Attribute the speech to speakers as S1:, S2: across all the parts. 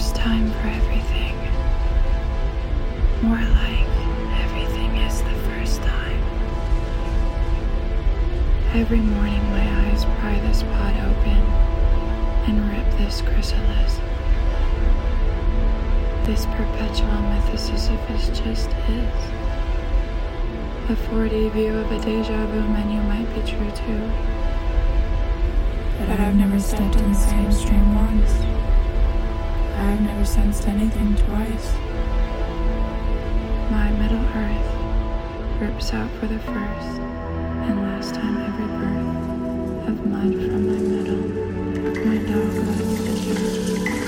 S1: first time for everything. More like everything is the first time. Every morning, my eyes pry this pot open and rip this chrysalis. This perpetual mythesis of is just is. A 4D view of a deja vu menu might be true too. But I've never stepped in the same stream once. I've never sensed anything twice. My Middle Earth rips out for the first and last time every birth of mud from my middle. My dog loves the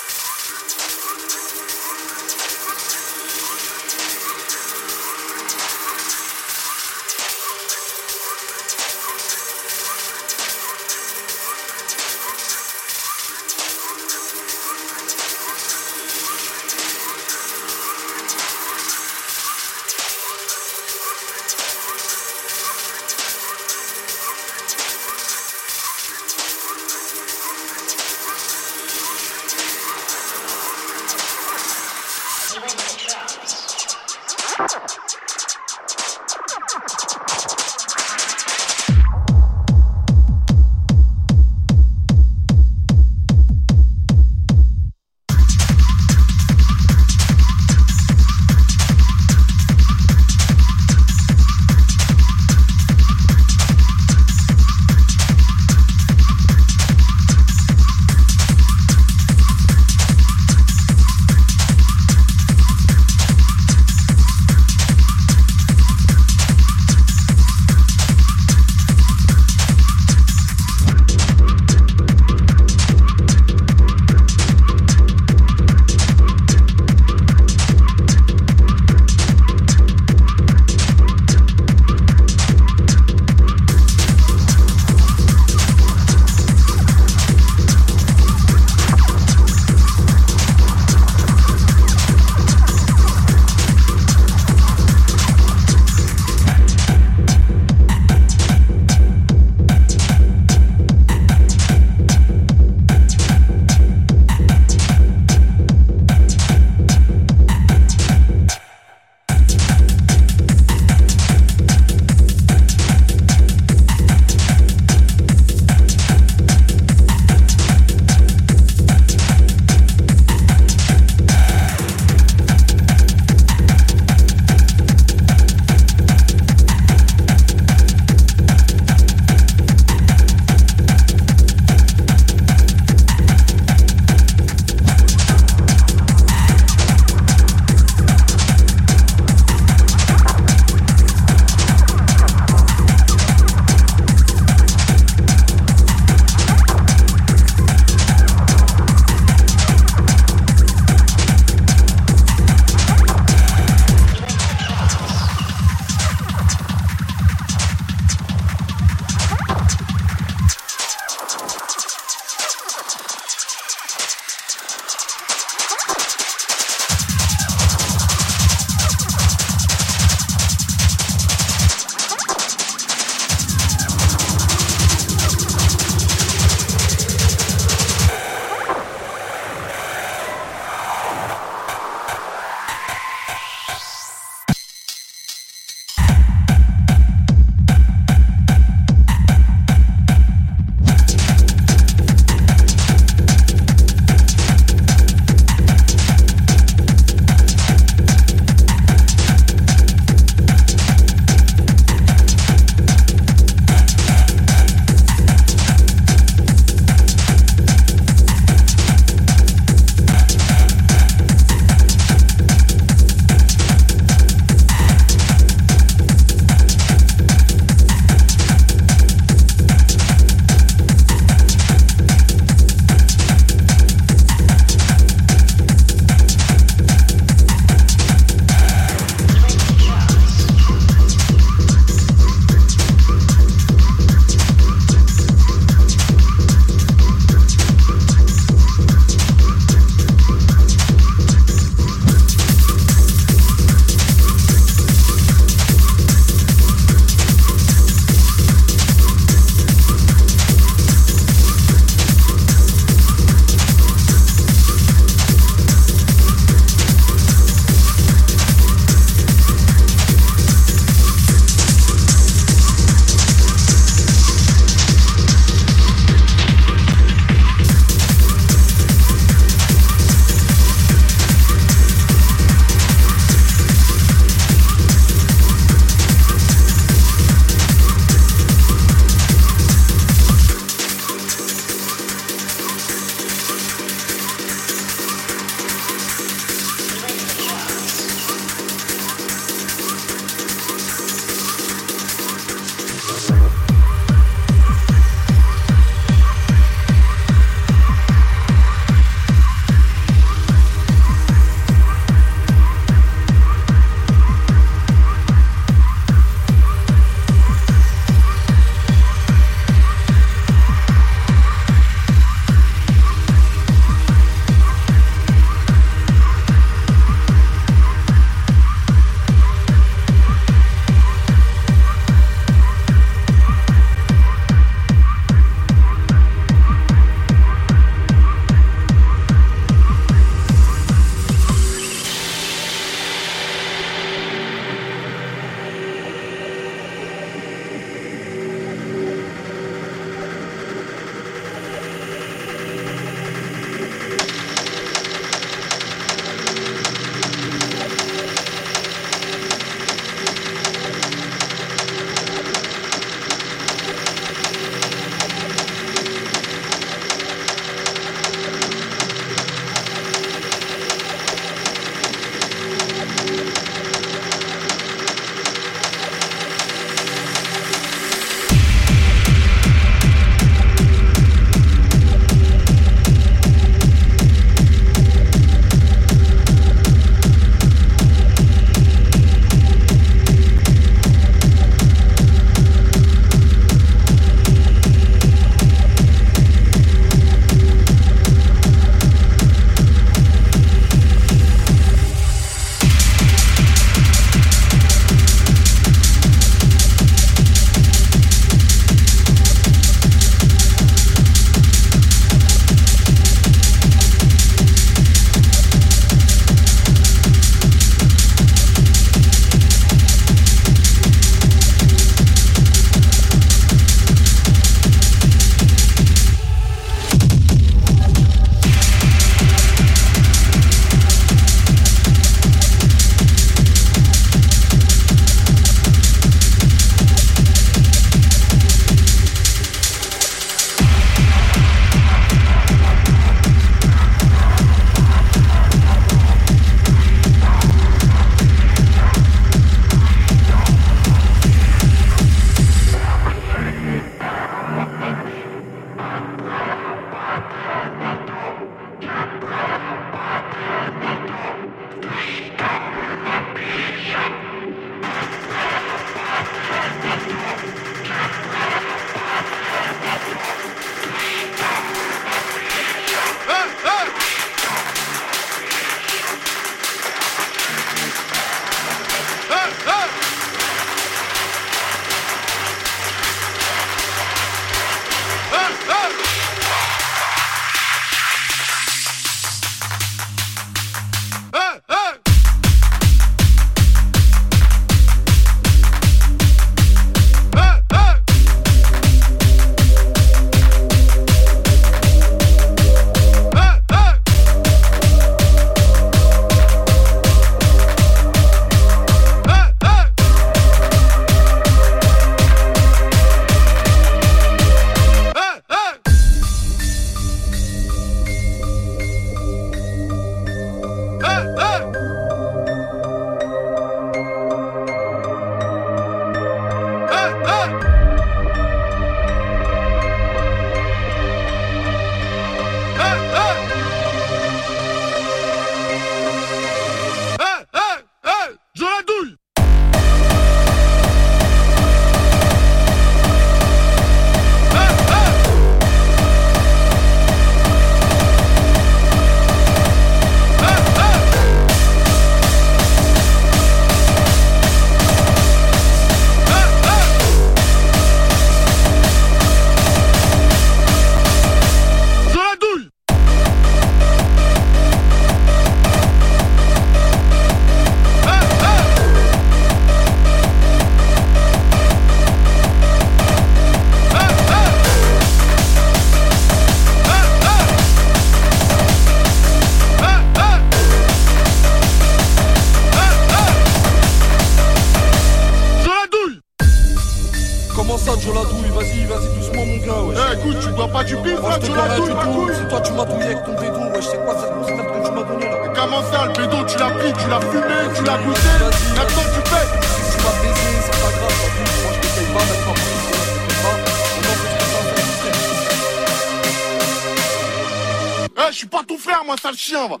S2: chiens,
S3: va.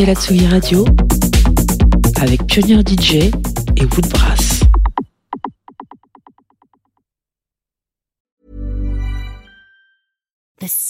S3: Écoutez la Tsugi Radio avec Pionnier DJ et Woodbrass.